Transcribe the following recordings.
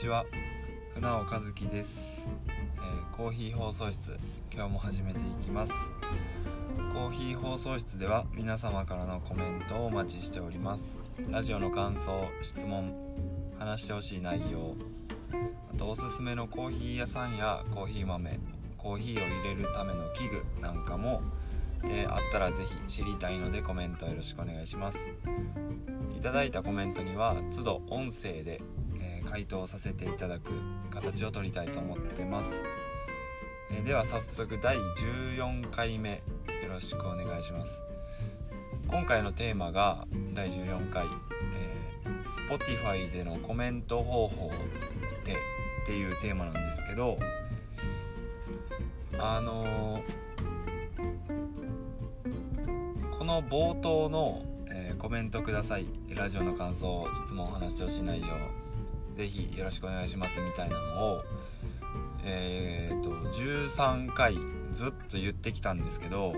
ちは。船尾和樹です、えーコーヒー放送室。今日も始めていきます。コーヒー放送室では皆様からのコメントをお待ちしております。ラジオの感想質問話してほしい内容あとおすすめのコーヒー屋さんやコーヒー豆コーヒーを入れるための器具なんかも、えーあったらぜひ知りたいのでコメントよろしくお願いします。いただいたコメントには都度音声で、回答させていただく形を取りたいと思ってます、えーでは早速第14回目よろしくお願いします。今回のテーマが第14回、えー Spotify でのコメント方法ってっていうテーマなんですけどあのーこの冒頭の、えーコメントください。ラジオの感想質問話してほしい内容。ぜひよろしくお願いしますみたいなのをえー、と13回ずっと言ってきたんですけど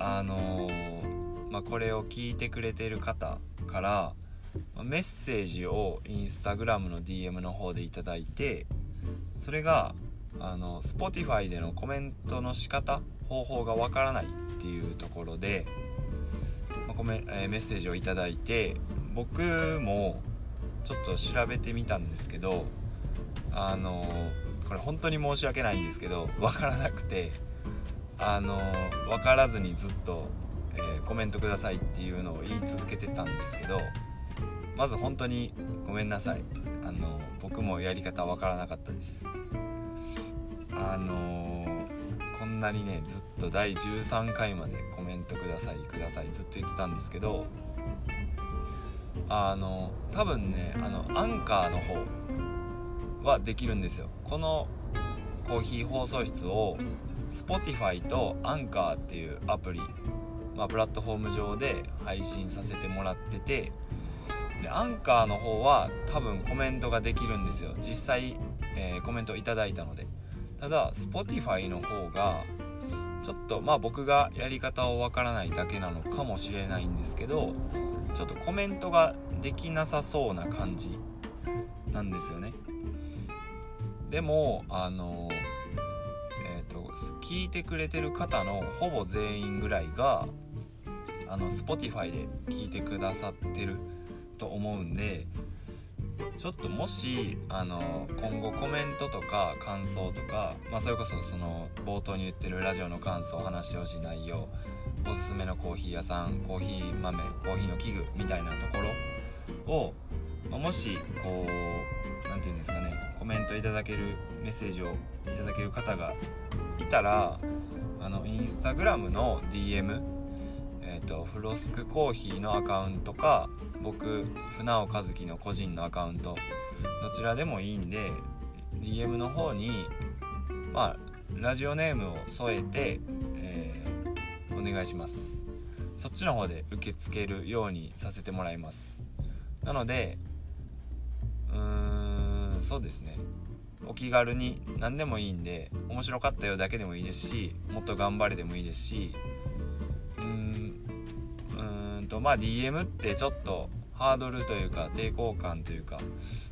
あのーまあ、これを聞いてくれてる方からメッセージをインスタグラムの DM の方でいただいてそれがあの Spotify でのコメントの仕方方法がわからないっていうところで、まあコメえーメッセージをいただいて僕もちょっと調べてみたんですけどあのこれ本当に申し訳ないんですけどわからなくてあの分からずにずっと、えーコメントくださいっていうのを言い続けてたんですけどまず本当にごめんなさい。あの僕もやり方わからなかったです。あのこんなにねずっと第13回までコメントくださいくださいずっと言ってたんですけどあの多分ねあのアンカーの方はできるんですよ。このコーヒー放送室を Spotify と Anchor っていうアプリ、まあ、プラットフォーム上で配信させてもらっててで Anchor の方は多分コメントができるんですよ。実際、えーコメントいただいたので。ただ Spotify の方がちょっとまあ僕がやり方をわからないだけなのかもしれないんですけどちょっとコメントができなさそうな感じなんですよね。でもあのえっ、と聞いてくれてる方のほぼ全員ぐらいがあの Spotify で聞いてくださってると思うんでちょっともしあの今後コメントとか感想とか、まあ、それこそその冒頭に言ってるラジオの感想話してほしい内容おすすめのコーヒー屋さんコーヒー豆コーヒーの器具みたいなところを、まあもしこう何て言うんですかねコメントいただけるメッセージをいただける方がいたらあのインスタグラムの DM、とフロスクコーヒーのアカウントか僕船尾和樹の個人のアカウントどちらでもいいんで DM の方にまあラジオネームを添えて、えーお願いします。そっちの方で受け付けるようにさせてもらいます。なのでうーんそうですね。お気軽に何でもいいんで面白かったよだけでもいいですしもっと頑張れでもいいですしうーんとまあ DM ってちょっとハードルというか抵抗感というか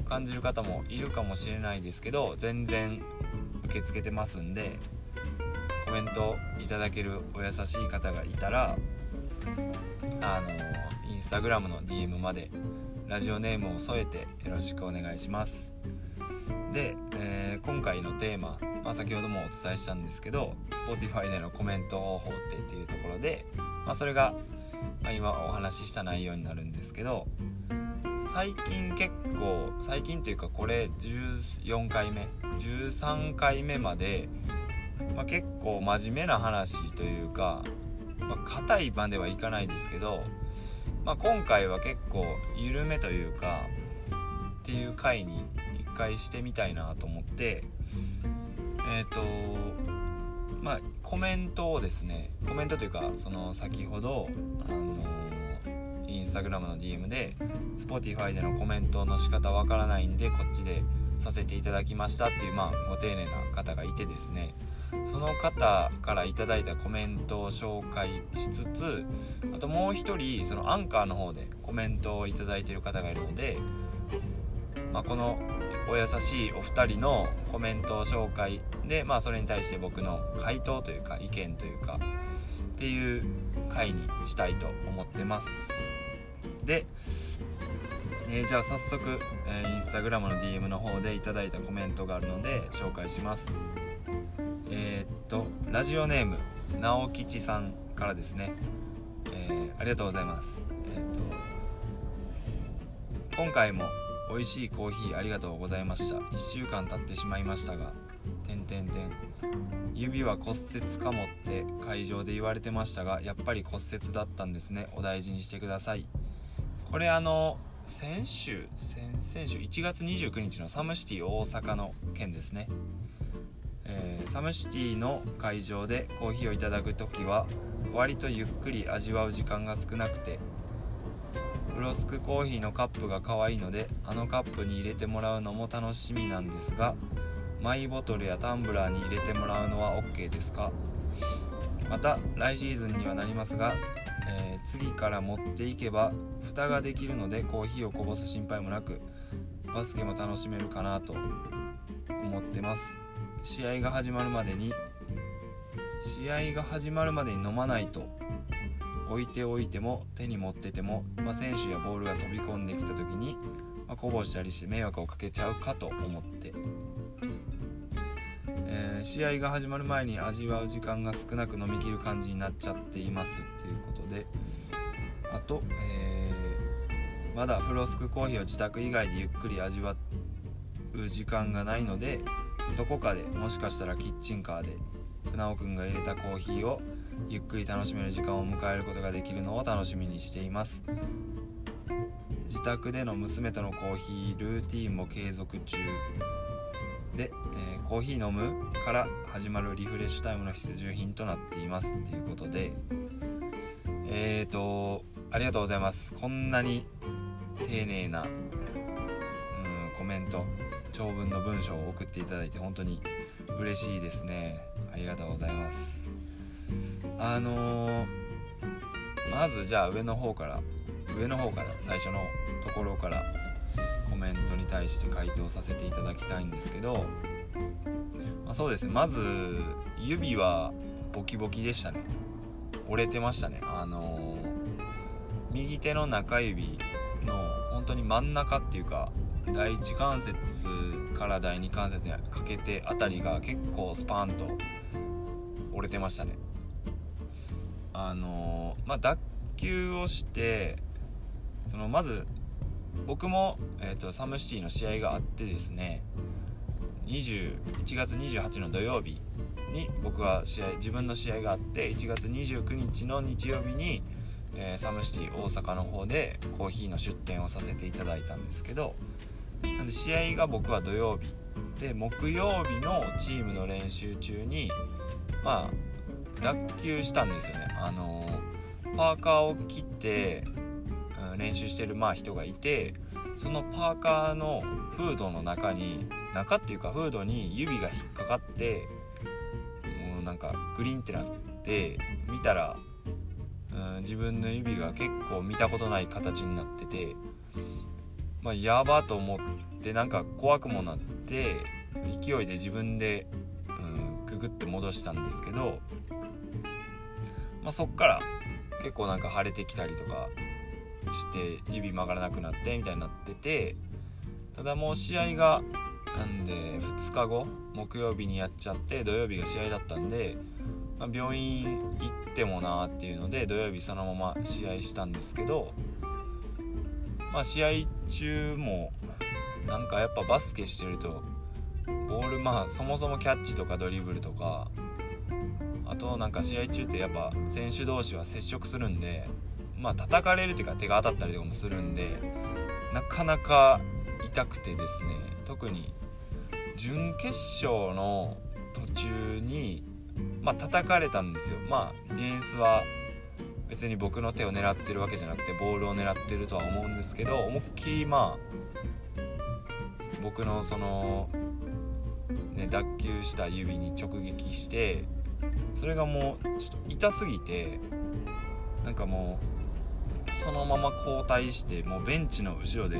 感じる方もいるかもしれないですけど全然受け付けてますんでコメントいただけるお優しい方がいたらあのインスタグラムの DM までラジオネームを添えてよろしくお願いします。で、えー今回のテーマ、まあ、先ほどもお伝えしたんですけど Spotify でのコメント方法ってっていうところで、まあ、それが、まあ、今お話しした内容になるんですけど最近結構最近というかこれ14回目13回目まで、まあ、結構真面目な話というかまあ硬いまではいかないですけど、まあ、今回は結構緩めというかっていう回に一回してみたいなと思ってえっ、とまあコメントをですねコメントというかその先ほどあのインスタグラムの DM で Spotify でのコメントの仕方わからないんでこっちでさせていただきましたっていうまあご丁寧な方がいてですねその方からいただいたコメントを紹介しつつあともう一人そのアンカーの方でコメントをいただいてる方がいるので、まあ、このお優しいお二人のコメントを紹介でまあそれに対して僕の回答というか意見というかっていう回にしたいと思ってます。で、えー、じゃあ早速、えー、インスタグラムの DM の方でいただいたコメントがあるので紹介します。えー、っとラジオネーム直吉さんからですね、えー、ありがとうございます。えっと今回も美味しいコーヒーありがとうございました。1週間経ってしまいましたが点点点指は骨折かもって会場で言われてましたがやっぱり骨折だったんですね。お大事にしてください。これあの先週先々週1月29日のサムシティ大阪の件ですね、えー、サムシティの会場でコーヒーをいただく時は割とゆっくり味わう時間が少なくてロスクコーヒーのカップが可愛いのであのカップに入れてもらうのも楽しみなんですがマイボトルやタンブラーに入れてもらうのは OK ですか？また来シーズンにはなりますが、えー、次から持っていけば蓋ができるのでコーヒーをこぼす心配もなくバスケも楽しめるかなと思ってます。試合が始まるまでに試合が始まるまでに飲まないと置いておいても手に持ってても、まあ、選手やボールが飛び込んできた時に、まあ、こぼしたりして迷惑をかけちゃうかと思って、えー、試合が始まる前に味わう時間が少なく飲みきる感じになっちゃっていますっていうことで。あと、えー、まだフロスクコーヒーを自宅以外でゆっくり味わう時間がないのでどこかでもしかしたらキッチンカーで船尾くんが入れたコーヒーをゆっくり楽しめる時間を迎えることができるのを楽しみにしています。自宅での娘とのコーヒールーティンも継続中で、えー、コーヒー飲むから始まるリフレッシュタイムの必需品となっていますっていうことでえーとありがとうございます。こんなに丁寧な、うん、コメント長文の文章を送っていただいて本当に嬉しいですね。ありがとうございます。あのー、まずじゃあ上の方から上の方から最初のところからコメントに対して回答させていただきたいんですけど、まあ、そうですねまず指はボキボキでしたね。折れてましたね。あのー、右手の中指の本当に真ん中っていうか第一関節から第二関節にかけてあたりが結構スパンと折れてましたね。あのまあ、脱臼をしてそのまず僕も、えーと、サムシティの試合があってですね1月28の土曜日に僕は試合自分の試合があって1月29日の日曜日に、えー、サムシティ大阪の方でコーヒーの出店をさせていただいたんですけどなんで試合が僕は土曜日で木曜日のチームの練習中にまあ脱臼したんですよね。あのパーカーを切って、うん、練習してるまあ人がいてそのパーカーのフードの中に中っていうかフードに指が引っかかってもうなんかグリンってなって見たら、うん、自分の指が結構見たことない形になっててまあやばと思ってなんか怖くもなって勢いで自分で、うん、くぐって戻したんですけどまあ、そっから結構なんか腫れてきたりとかして指曲がらなくなってみたいになっててただもう試合がなんで2日後木曜日にやっちゃって土曜日が試合だったんで、まあ、病院行ってもなーっていうので土曜日そのまま試合したんですけどまあ試合中もなんかやっぱバスケしてるとボールまあそもそもキャッチとかドリブルとかあとなんか試合中ってやっぱ選手同士は接触するんでまあ叩かれるっていうか手が当たったりとかもするんでなかなか痛くてですね特に準決勝の途中にまあ叩かれたんですよ。まあディフェンスは別に僕の手を狙ってるわけじゃなくてボールを狙ってるとは思うんですけど思いっきりまあ僕のそのね脱臼した指に直撃してそれがもうちょっと痛すぎてなんかもうそのまま交代してもうベンチの後ろで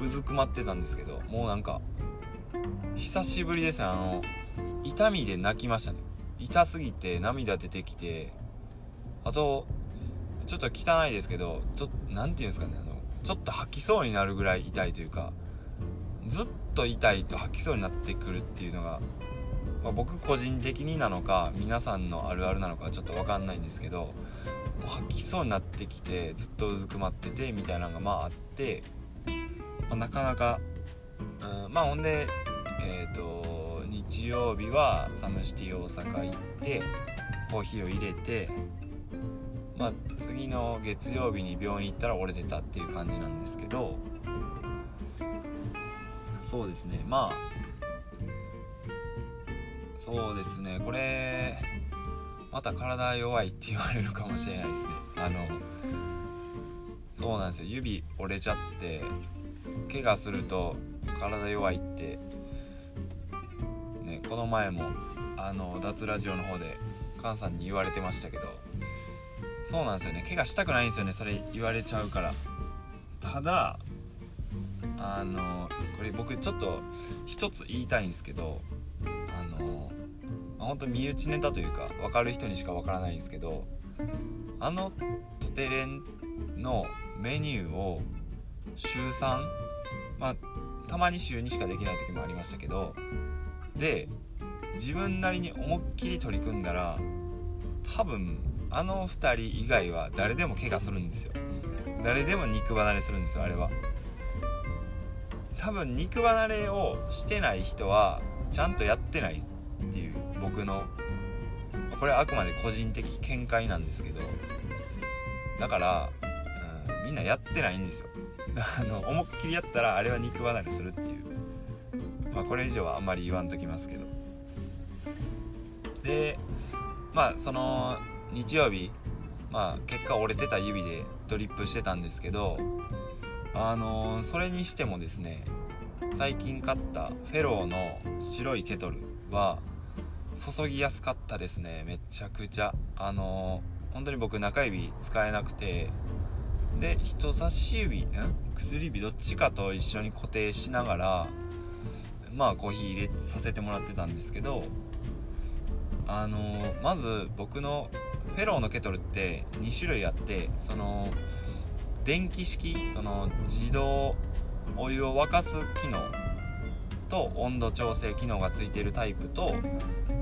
うずくまってたんですけどもうなんか久しぶりですね。あの痛みで泣きましたね。痛すぎて涙出てきてあとちょっと汚いですけどちょ何て言うんですかねあのちょっと吐きそうになるぐらい痛いというかずっと痛いと吐きそうになってくるっていうのが、まあ、僕個人的になのか皆さんのあるあるなのかちょっと分かんないんですけど吐きそうになってきてずっとうずくまっててみたいなのがまああって、まあ、なかなか、うん、まあほんでえっ、ー、と日曜日はサムシティ大阪行ってコーヒーを入れてまあ、次の月曜日に病院行ったら折れてたっていう感じなんですけどそうですね。まあそうですね。これまた体弱いって言われるかもしれないですね。あのそうなんですよ。指折れちゃって怪我すると体弱いってねこの前もあの脱ラジオの方で菅さんに言われてましたけどそうなんですよね。怪我したくないんですよね。それ言われちゃうから。ただあのこれ僕ちょっと一つ言いたいんですけどあの本当身内ネタというか分かる人にしか分からないんですけどあのトテレンのメニューを週3まあたまに週2しかできない時もありましたけどで自分なりに思いっきり取り組んだら多分あの2人以外は誰でも怪我するんですよ。誰でも肉離れするんですよあれは。多分肉離れをしてない人はちゃんとやってないっていう僕のこれはあくまで個人的見解なんですけどだから、うん、みんなやってないんですよ。あの思いっきりやったらあれは肉離れするっていう。まあこれ以上はあんまり言わんときますけど。でまあその日曜日まあ結果折れてた指でドリップしてたんですけどあの、それにしてもですね最近買ったフェローの白いケトルは注ぎやすかったですね。めちゃくちゃ。あのー、本当に僕中指使えなくてで人差し指ん？薬指どっちかと一緒に固定しながらまあコーヒー入れさせてもらってたんですけどあの、まず僕のフェローのケトルって2種類あってその電気式その自動お湯を沸かす機能と温度調整機能がついているタイプと、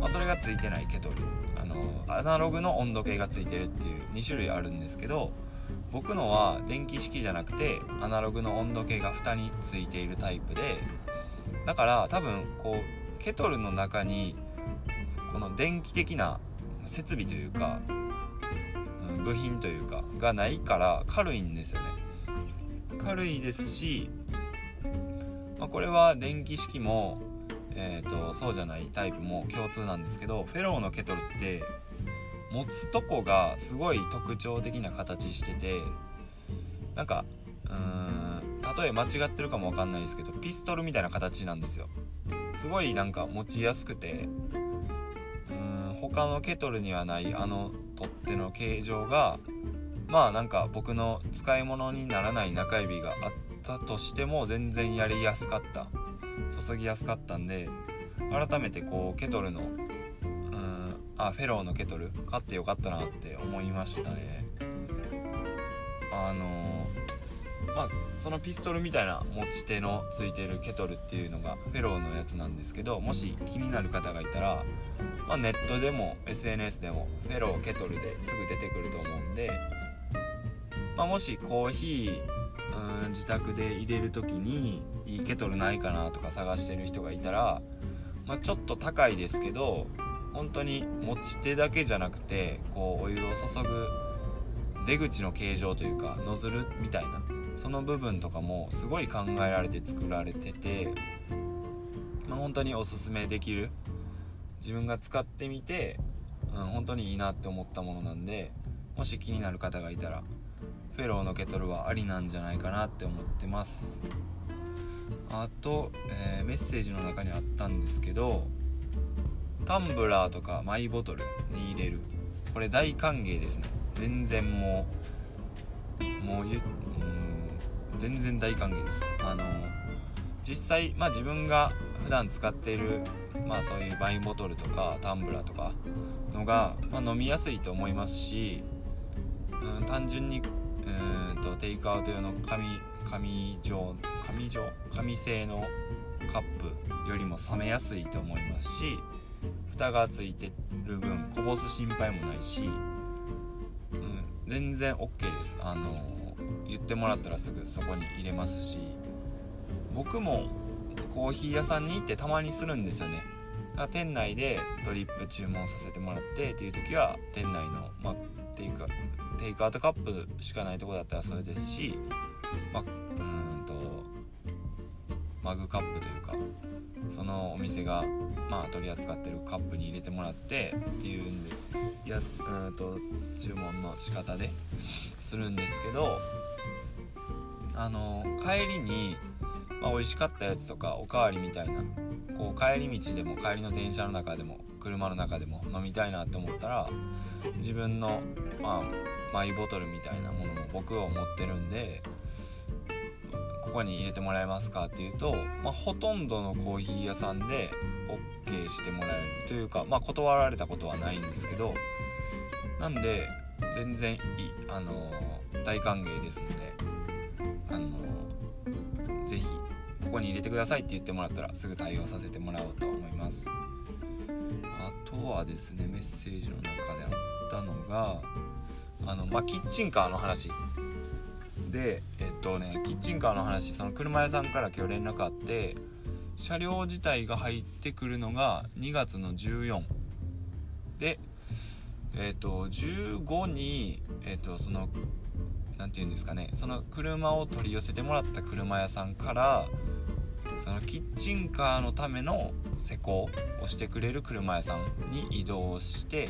まあ、それがついてないケトル。あのアナログの温度計がついてるっていう2種類あるんですけど僕のは電気式じゃなくてアナログの温度計が蓋についているタイプでだから多分こうケトルの中にこの電気的な設備というか、部品というかがないから軽いんですよね。軽いですし、まあ、これは電気式も、えーと、そうじゃないタイプも共通なんですけどフェローのケトルって持つとこがすごい特徴的な形しててなんかうーん例え間違ってるかもわかんないですけどピストルみたいな形なんですよ。すごいなんか持ちやすくて他のケトルにはないあの取っ手の形状がまあなんか僕の使い物にならない中指があったとしても全然やりやすかった。注ぎやすかったんで改めてこうケトルのうんあフェローのケトル買ってよかったなって思いましたね。あのまあそのピストルみたいな持ち手のついてるケトルっていうのがフェローのやつなんですけどもし気になる方がいたらまあ、ネットでも SNS でもフェローケトルですぐ出てくると思うんで、まあ、もしコーヒーうん自宅で入れる時にいいケトルないかなとか探してる人がいたら、まあ、ちょっと高いですけど本当に持ち手だけじゃなくてこうお湯を注ぐ出口の形状というかノズルみたいなその部分とかもすごい考えられて作られてて、まあ、本当におすすめできる自分が使ってみて、うん、本当にいいなって思ったものなんでもし気になる方がいたらフェローのケトルはありなんじゃないかなって思ってます。あと、えー、メッセージの中にあったんですけどタンブラーとかマイボトルに入れる。これ大歓迎ですね。全然もうもうゆ、う、全然大歓迎です。あの実際まあ自分が普段使っているまあそういうワインボトルとかタンブラーとかのが、まあ、飲みやすいと思いますし、うん、単純にうんとテイクアウト用の紙紙状紙状紙製のカップよりも冷めやすいと思いますし蓋がついてる分こぼす心配もないし、うん、全然 OK です。あの言ってもらったらすぐそこに入れますし僕もコーヒー屋さんに行ってたまにするんですよね。だから店内でドリップ注文させてもらってっていう時は店内の、まあ、テイクテイクアウトカップしかないとこだったらそれですし、まあ、うんとマグカップというかそのお店が、まあ、取り扱ってるカップに入れてもらってっていうんです。やうんと注文の仕方でするんですけどあの帰りに、まあ、美味しかったやつとかおかわりみたいなこう帰り道でも帰りの電車の中でも車の中でも飲みたいなって思ったら自分の、まあ、マイボトルみたいなものも僕は持ってるんでこに入れてもらえますかって言うと、まあ、ほとんどのコーヒー屋さんで OK してもらえるというか、まあ、断られたことはないんですけどなんで全然いい、あのー、大歓迎ですので、あのー、ぜひここに入れてくださいって言ってもらったらすぐ対応させてもらおうと思います。あとはですねメッセージの中であったのがあの、まあ、キッチンカーの話。でえっとねキッチンカーの話その車屋さんから今日連絡あって車両自体が入ってくるのが2月の14でえっと15にえっとその何て言うんですかねその車を取り寄せてもらった車屋さんからそのキッチンカーのための施工をしてくれる車屋さんに移動して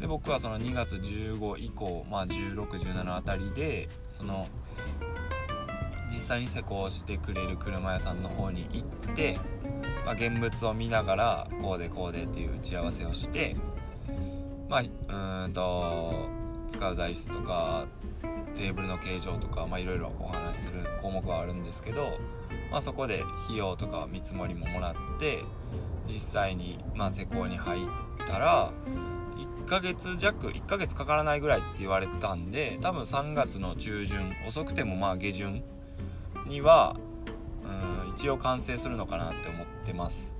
で僕はその2月15以降、まあ、1617あたりでその実際に施工してくれる車屋さんの方に行って、まあ、現物を見ながらこうでこうでっていう打ち合わせをしてまあうんと使う材質とかテーブルの形状とかいろいろお話しする項目はあるんですけど、まあ、そこで費用とか見積もりももらって実際にま施工に入ったらヶ月弱1ヶ月かからないぐらいって言われてたんで多分3月の中旬遅くてもまあ下旬にはうん一応完成するのかなって思ってます。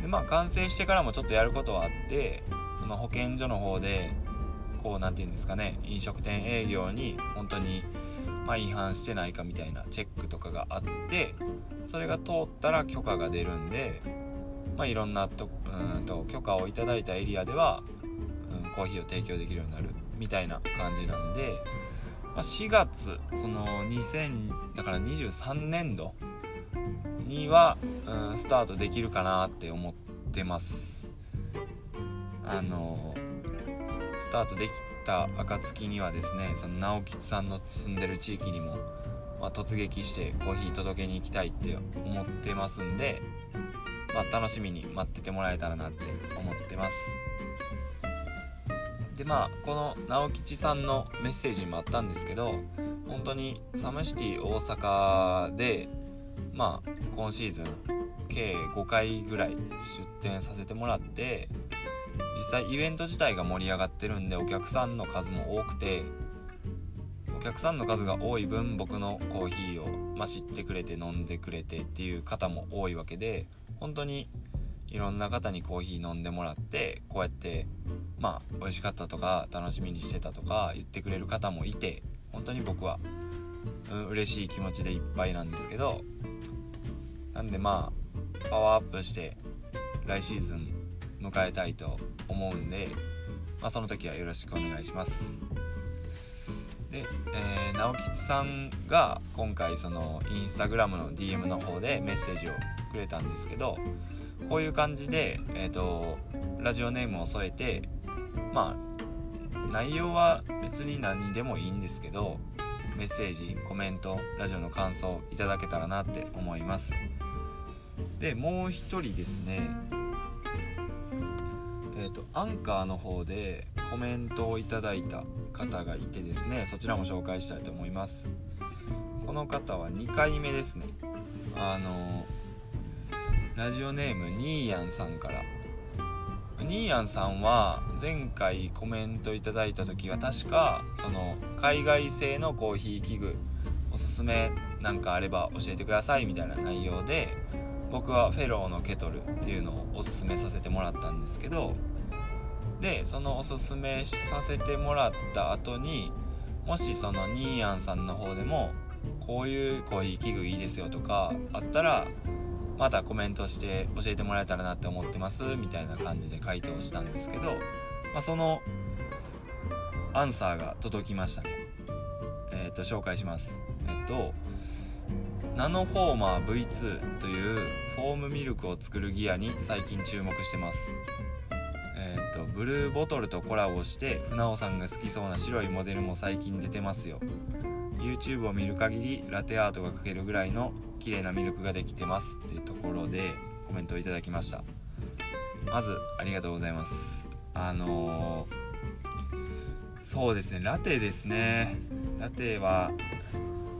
でまあ完成してからもちょっとやることはあってその保健所の方でこう何て言うんですかね飲食店営業に本当にまあ、違反してないかみたいなチェックとかがあってそれが通ったら許可が出るんで、まあ、いろんなとうんと許可をいただいたエリアではコーヒーを提供できるようになるみたいな感じなんで、まあ、4月その2000だから23年度には、うん、スタートできるかなって思ってます。あのスタートできた暁にはですねその直吉さんの住んでる地域にも、まあ、突撃してコーヒー届けに行きたいって思ってますんで、まあ、楽しみに待っててもらえたらなって思ってます。でまあこの直吉さんのメッセージにもあったんですけど本当にサムシティ大阪でまあ今シーズン計5回ぐらい出店させてもらって実際イベント自体が盛り上がってるんでお客さんの数も多くてお客さんの数が多い分僕のコーヒーを、まあ、知ってくれて飲んでくれてっていう方も多いわけで本当にいろんな方にコーヒー飲んでもらってこうやってまあ美味しかったとか楽しみにしてたとか言ってくれる方もいて本当に僕は、うん、嬉しい気持ちでいっぱいなんですけどなんでまあパワーアップして来シーズン迎えたいと思うんで、まあ、その時はよろしくお願いします。で、えー、直吉さんが今回そのインスタグラムの DM の方でメッセージをくれたんですけどこういう感じで、えーと、ラジオネームを添えてまあ内容は別に何でもいいんですけどメッセージコメントラジオの感想いただけたらなって思います。でもう一人ですねえっ、ー、とアンカーの方でコメントをいただいた方がいてですねそちらも紹介したいと思います。この方は2回目ですね。あのラジオネームニーヤンさんから。ニーヤンさんは前回コメントいただいた時は確かその海外製のコーヒー器具おすすめなんかあれば教えてくださいみたいな内容で僕はフェローのケトルっていうのをおすすめさせてもらったんですけどでそのおすすめさせてもらった後にもしそのニーヤンさんの方でもこういうコーヒー器具いいですよとかあったらまたコメントして教えてもらえたらなって思ってますみたいな感じで回答したんですけど、まあ、そのアンサーが届きましたね。えっ、ー、と紹介します。えっ、ー、とナノフォーマー V2 というフォームミルクを作るギアに最近注目してます。えっ、ー、とブルーボトルとコラボして船尾さんが好きそうな白いモデルも最近出てますよ。YouTube を見る限りラテアートが描けるぐらいの綺麗なミルクができてますっていうところでコメントをいただきました。まずありがとうございます。あのー、そうですねラテですね。ラテは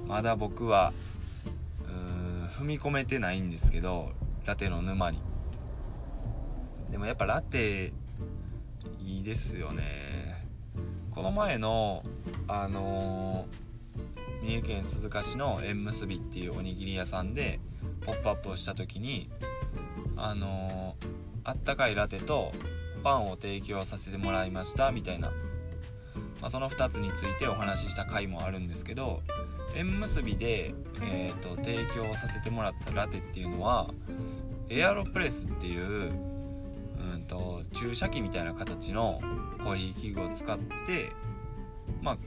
まだ僕は踏み込めてないんですけどラテの沼に。でもやっぱラテいいですよね。この前のあのー三重県鈴鹿市の縁結びっていうおにぎり屋さんでポップアップをした時にあのー、あったかいラテとパンを提供させてもらいましたみたいな、まあ、その2つについてお話しした回もあるんですけど縁結びで、えーと、提供させてもらったラテっていうのはエアロプレスっていううんと注射器みたいな形のコーヒー器具を使ってまあ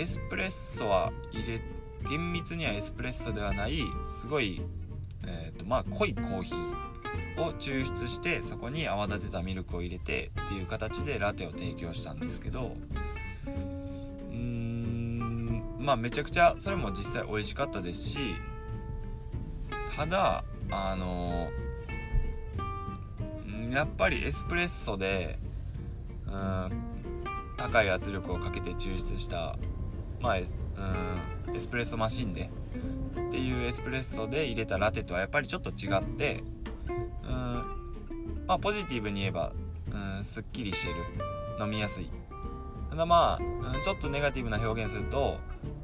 エスプレッソは入れ厳密にはエスプレッソではないすごい、えーとまあ、濃いコーヒーを抽出してそこに泡立てたミルクを入れてっていう形でラテを提供したんですけどうんまあめちゃくちゃそれも実際美味しかったですしただあのやっぱりエスプレッソでうん高い圧力をかけて抽出したまあエスうんエスプレッソマシンでっていうエスプレッソで入れたラテとはやっぱりちょっと違ってうんまあポジティブに言えばうんすっきりしてる飲みやすい。ただまあ、うん、ちょっとネガティブな表現すると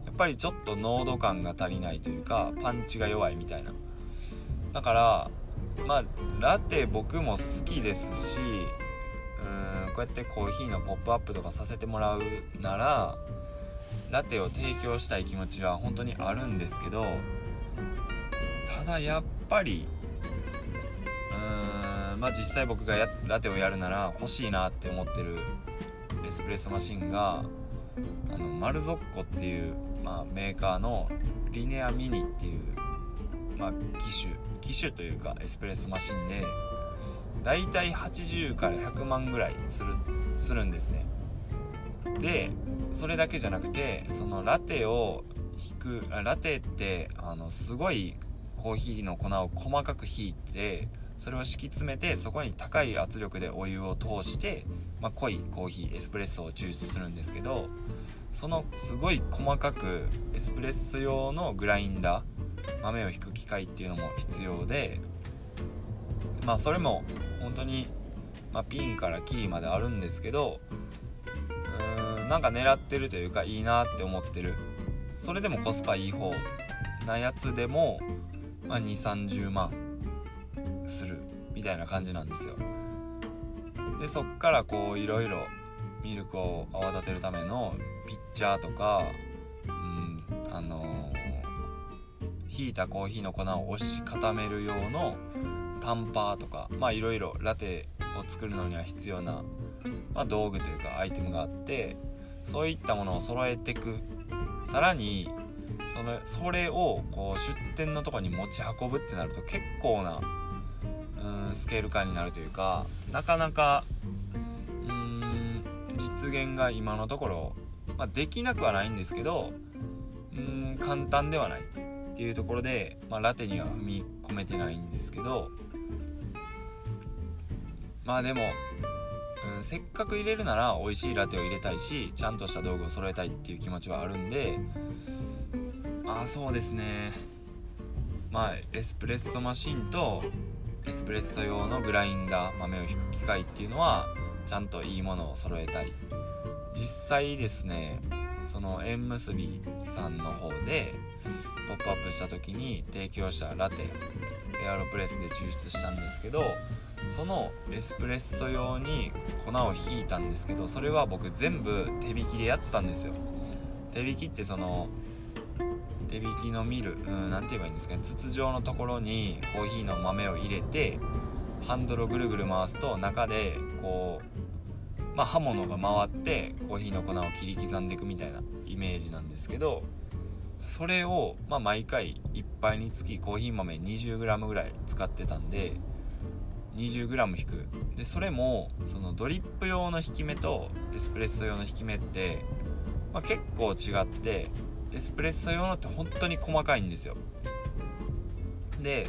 やっぱりちょっと濃度感が足りないというかパンチが弱いみたいな。だからまあラテ僕も好きですしうんこうやってコーヒーのポップアップとかさせてもらうならラテを提供したい気持ちは本当にあるんですけどただやっぱりうーんまあ実際僕がラテをやるなら欲しいなって思ってるエスプレッソマシンがあのマルゾッコっていう、まあ、メーカーのリネアミニっていう、まあ、機種機種というかエスプレッソマシンでだいたい80から100万ぐらいするするんですね。でそれだけじゃなくてそのラテを引くラテってあのすごいコーヒーの粉を細かく引いてそれを敷き詰めてそこに高い圧力でお湯を通して、まあ、濃いコーヒーエスプレッソを抽出するんですけどそのすごい細かくエスプレッソ用のグラインダー豆を引く機械っていうのも必要でまあそれも本当に、まあ、ピンからキリまであるんですけどなんか狙ってるというかいいなって思ってる。それでもコスパいい方。なやつでも、まあ、2 3 0万するみたいな感じなんですよ。でそっからこういろいろミルクを泡立てるためのピッチャーとかうんあのー、引いたコーヒーの粉を押し固める用のタンパーとかまあいろいろラテを作るのには必要な、まあ、道具というかアイテムがあってそういったものを揃えていく。さらにそのそれをこう出店のとこに持ち運ぶってなると結構なうんスケール感になるというかなかなかうん実現が今のところ、まあ、できなくはないんですけどうん簡単ではないっていうところで、まあ、ラテには踏み込めてないんですけどまあでもうん、せっかく入れるなら美味しいラテを入れたいしちゃんとした道具を揃えたいっていう気持ちはあるんでまあそうですね。まあエスプレッソマシンとエスプレッソ用のグラインダー豆をひく機械っていうのはちゃんといいものを揃えたい。実際ですねその縁結びさんの方でポップアップした時に提供したラテエアロプレスで抽出したんですけどそのエスプレッソ用に粉をひいたんですけどそれは僕全部手引きでやったんですよ。手引きってその手引きのミル何て言えばいいんですかね。筒状のところにコーヒーの豆を入れてハンドルをぐるぐる回すと中でこうまあ刃物が回ってコーヒーの粉を切り刻んでいくみたいなイメージなんですけどそれを、まあ、毎回1杯につきコーヒー豆 20g ぐらい使ってたんで 20g 引く。でそれもそのドリップ用の引き目とエスプレッソ用の引き目って、まあ、結構違ってエスプレッソ用のって本当に細かいんですよ。で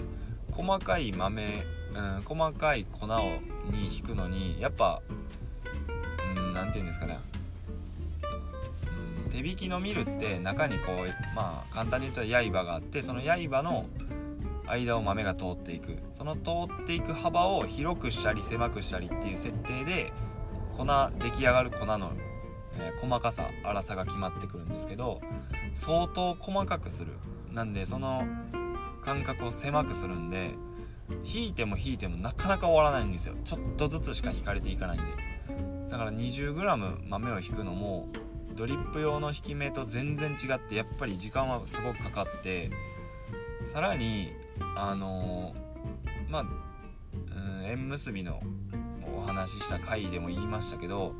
細かい豆、うん、細かい粉をに引くのにやっぱ何、うん、て言うんですかね。うん手引きのミルって中にこうまあ簡単に言うと刃があってその刃の間を豆が通っていく。その通っていく幅を広くしたり狭くしたりっていう設定で粉出来上がる粉の、えー、細かさ粗さが決まってくるんですけど相当細かくする。なんでその間隔を狭くするんで引いても引いてもなかなか終わらないんですよ。ちょっとずつしか引かれていかないんで。だから 20g 豆を引くのもドリップ用の引き目と全然違ってやっぱり時間はすごくかかってさらにあの、まあ、縁結びのお話しした回でも言いましたけど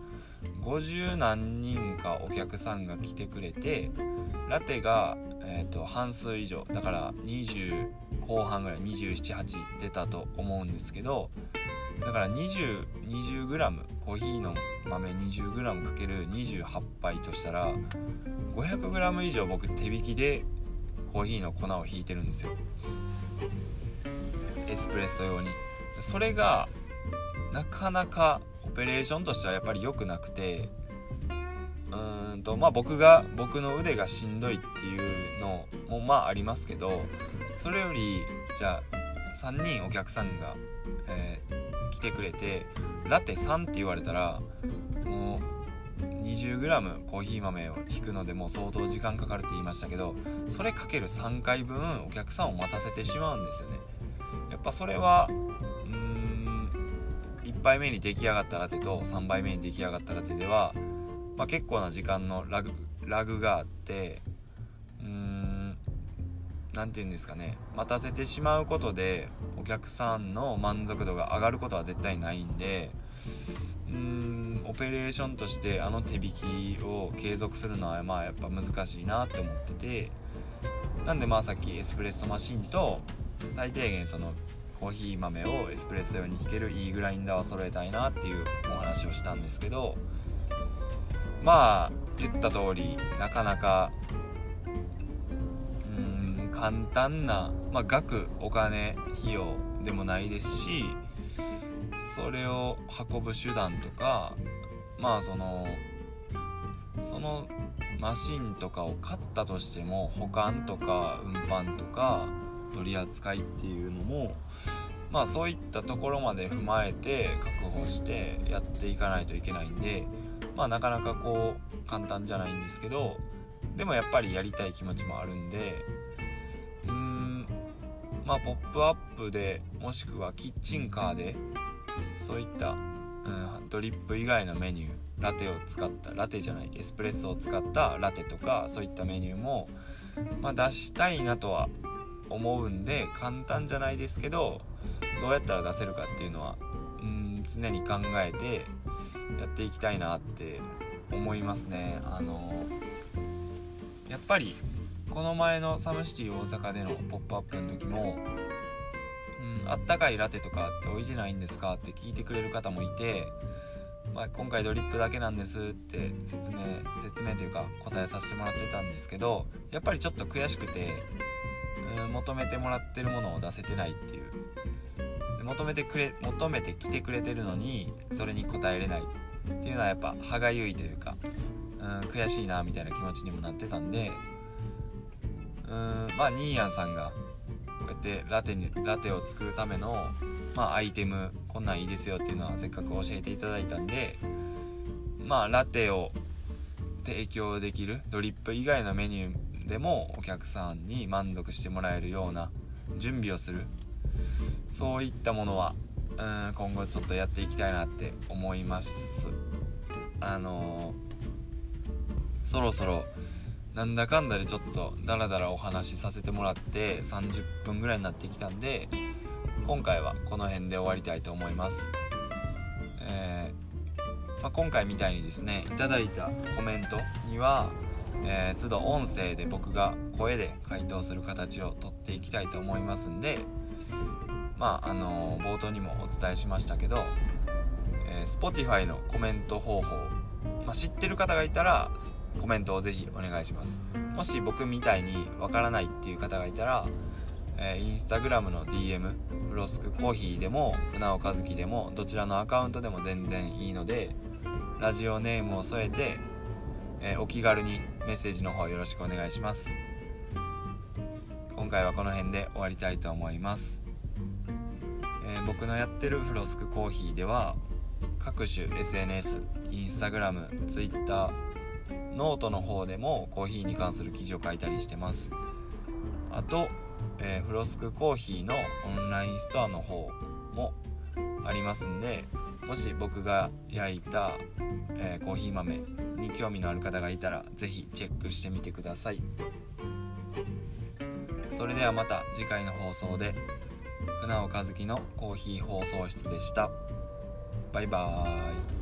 50何人かお客さんが来てくれてラテが、えーと、半数以上だから20後半ぐらい278出たと思うんですけどだから 20g 20コーヒーの豆 20g×28 杯としたら 500g 以上僕手引きでコーヒーの粉をひいてるんですよ。エスプレッソ用に。それがなかなかオペレーションとしてはやっぱり良くなくてうーんとまあ僕が僕の腕がしんどいっていうのもまあありますけどそれよりじゃあ3人お客さんが、えー、来てくれてラテ3って言われたらもう 20g コーヒー豆を引くのでもう相当時間かかるって言いましたけどそれかける3回分お客さんを待たせてしまうんですよね。やっぱそれはうん1杯目に出来上がったラテと3杯目に出来上がったラテでは、まあ、結構な時間のラグラグがあってうん何て言うんですかね待たせてしまうことでお客さんの満足度が上がることは絶対ないんでうんオペレーションとしてあの手引きを継続するのはまあやっぱ難しいなって思っててなんでまあさっきエスプレッソマシンと最低限そのコーヒー豆をエスプレッソ用に引けるいいグラインダーを揃えたいなっていうお話をしたんですけどまあ言った通りなかなかうん簡単な、まあ、額お金費用でもないですしそれを運ぶ手段とかまあそのそのマシンとかを買ったとしても保管とか運搬とか取り扱いっていうのもまあそういったところまで踏まえて確保してやっていかないといけないんでまあなかなかこう簡単じゃないんですけどでもやっぱりやりたい気持ちもあるんでうーんまあポップアップでもしくはキッチンカーでそういった、うん、ドリップ以外のメニューラテを使ったラテじゃないエスプレッソを使ったラテとかそういったメニューも、まあ、出したいなとは思うんで簡単じゃないですけどどうやったら出せるかっていうのはうん常に考えてやっていきたいなって思いますねあのやっぱりこの前のサムシティ大阪での「ポップアップの時も「うん、あったかいラテとかって置いてないんですか?」って聞いてくれる方もいて、まあ、今回ドリップだけなんですって説明説明というか答えさせてもらってたんですけどやっぱりちょっと悔しくて求めてもらってるものを出せてないっていう。で求めてくれ求めてきてくれてるのにそれに応えれないっていうのはやっぱ歯がゆいというかうん悔しいなみたいな気持ちにもなってたんでうんまあニーヤンさんがこうやってラテにラテを作るためのまあアイテムこんなんいいですよっていうのはせっかく教えていただいたんでまあラテを提供できるドリップ以外のメニューでもお客さんに満足してもらえるような準備をする。そういったものはうん今後ちょっとやっていきたいなって思います。あのー、そろそろなんだかんだでちょっとダラダラお話しさせてもらって30分ぐらいになってきたんで今回はこの辺で終わりたいと思います、えー、まあ、今回みたいにですねいただいたコメントには、えー、都度音声で僕が声で回答する形をとっていきたいと思いますんでまああの冒頭にもお伝えしましたけど、えー、Spotify のコメント方法、まあ、知ってる方がいたらコメントをぜひお願いします。もし僕みたいにわからないっていう方がいたら、えー、インスタグラムの DM フロスクコーヒーでも船尾和樹でもどちらのアカウントでも全然いいのでラジオネームを添えて、えー、お気軽にメッセージの方よろしくお願いします。今回はこの辺で終わりたいと思います。えー、僕のやってるフロスクコーヒーでは各種 SNS インスタグラムツイッターノートの方でもコーヒーに関する記事を書いたりしてます。あと、えー、フロスクコーヒーのオンラインストアの方もありますんでもし僕が焼いた、えー、コーヒー豆に興味のある方がいたら是非チェックしてみてください。それではまた次回の放送で船尾和樹のコーヒー放送室でした。バイバーイ。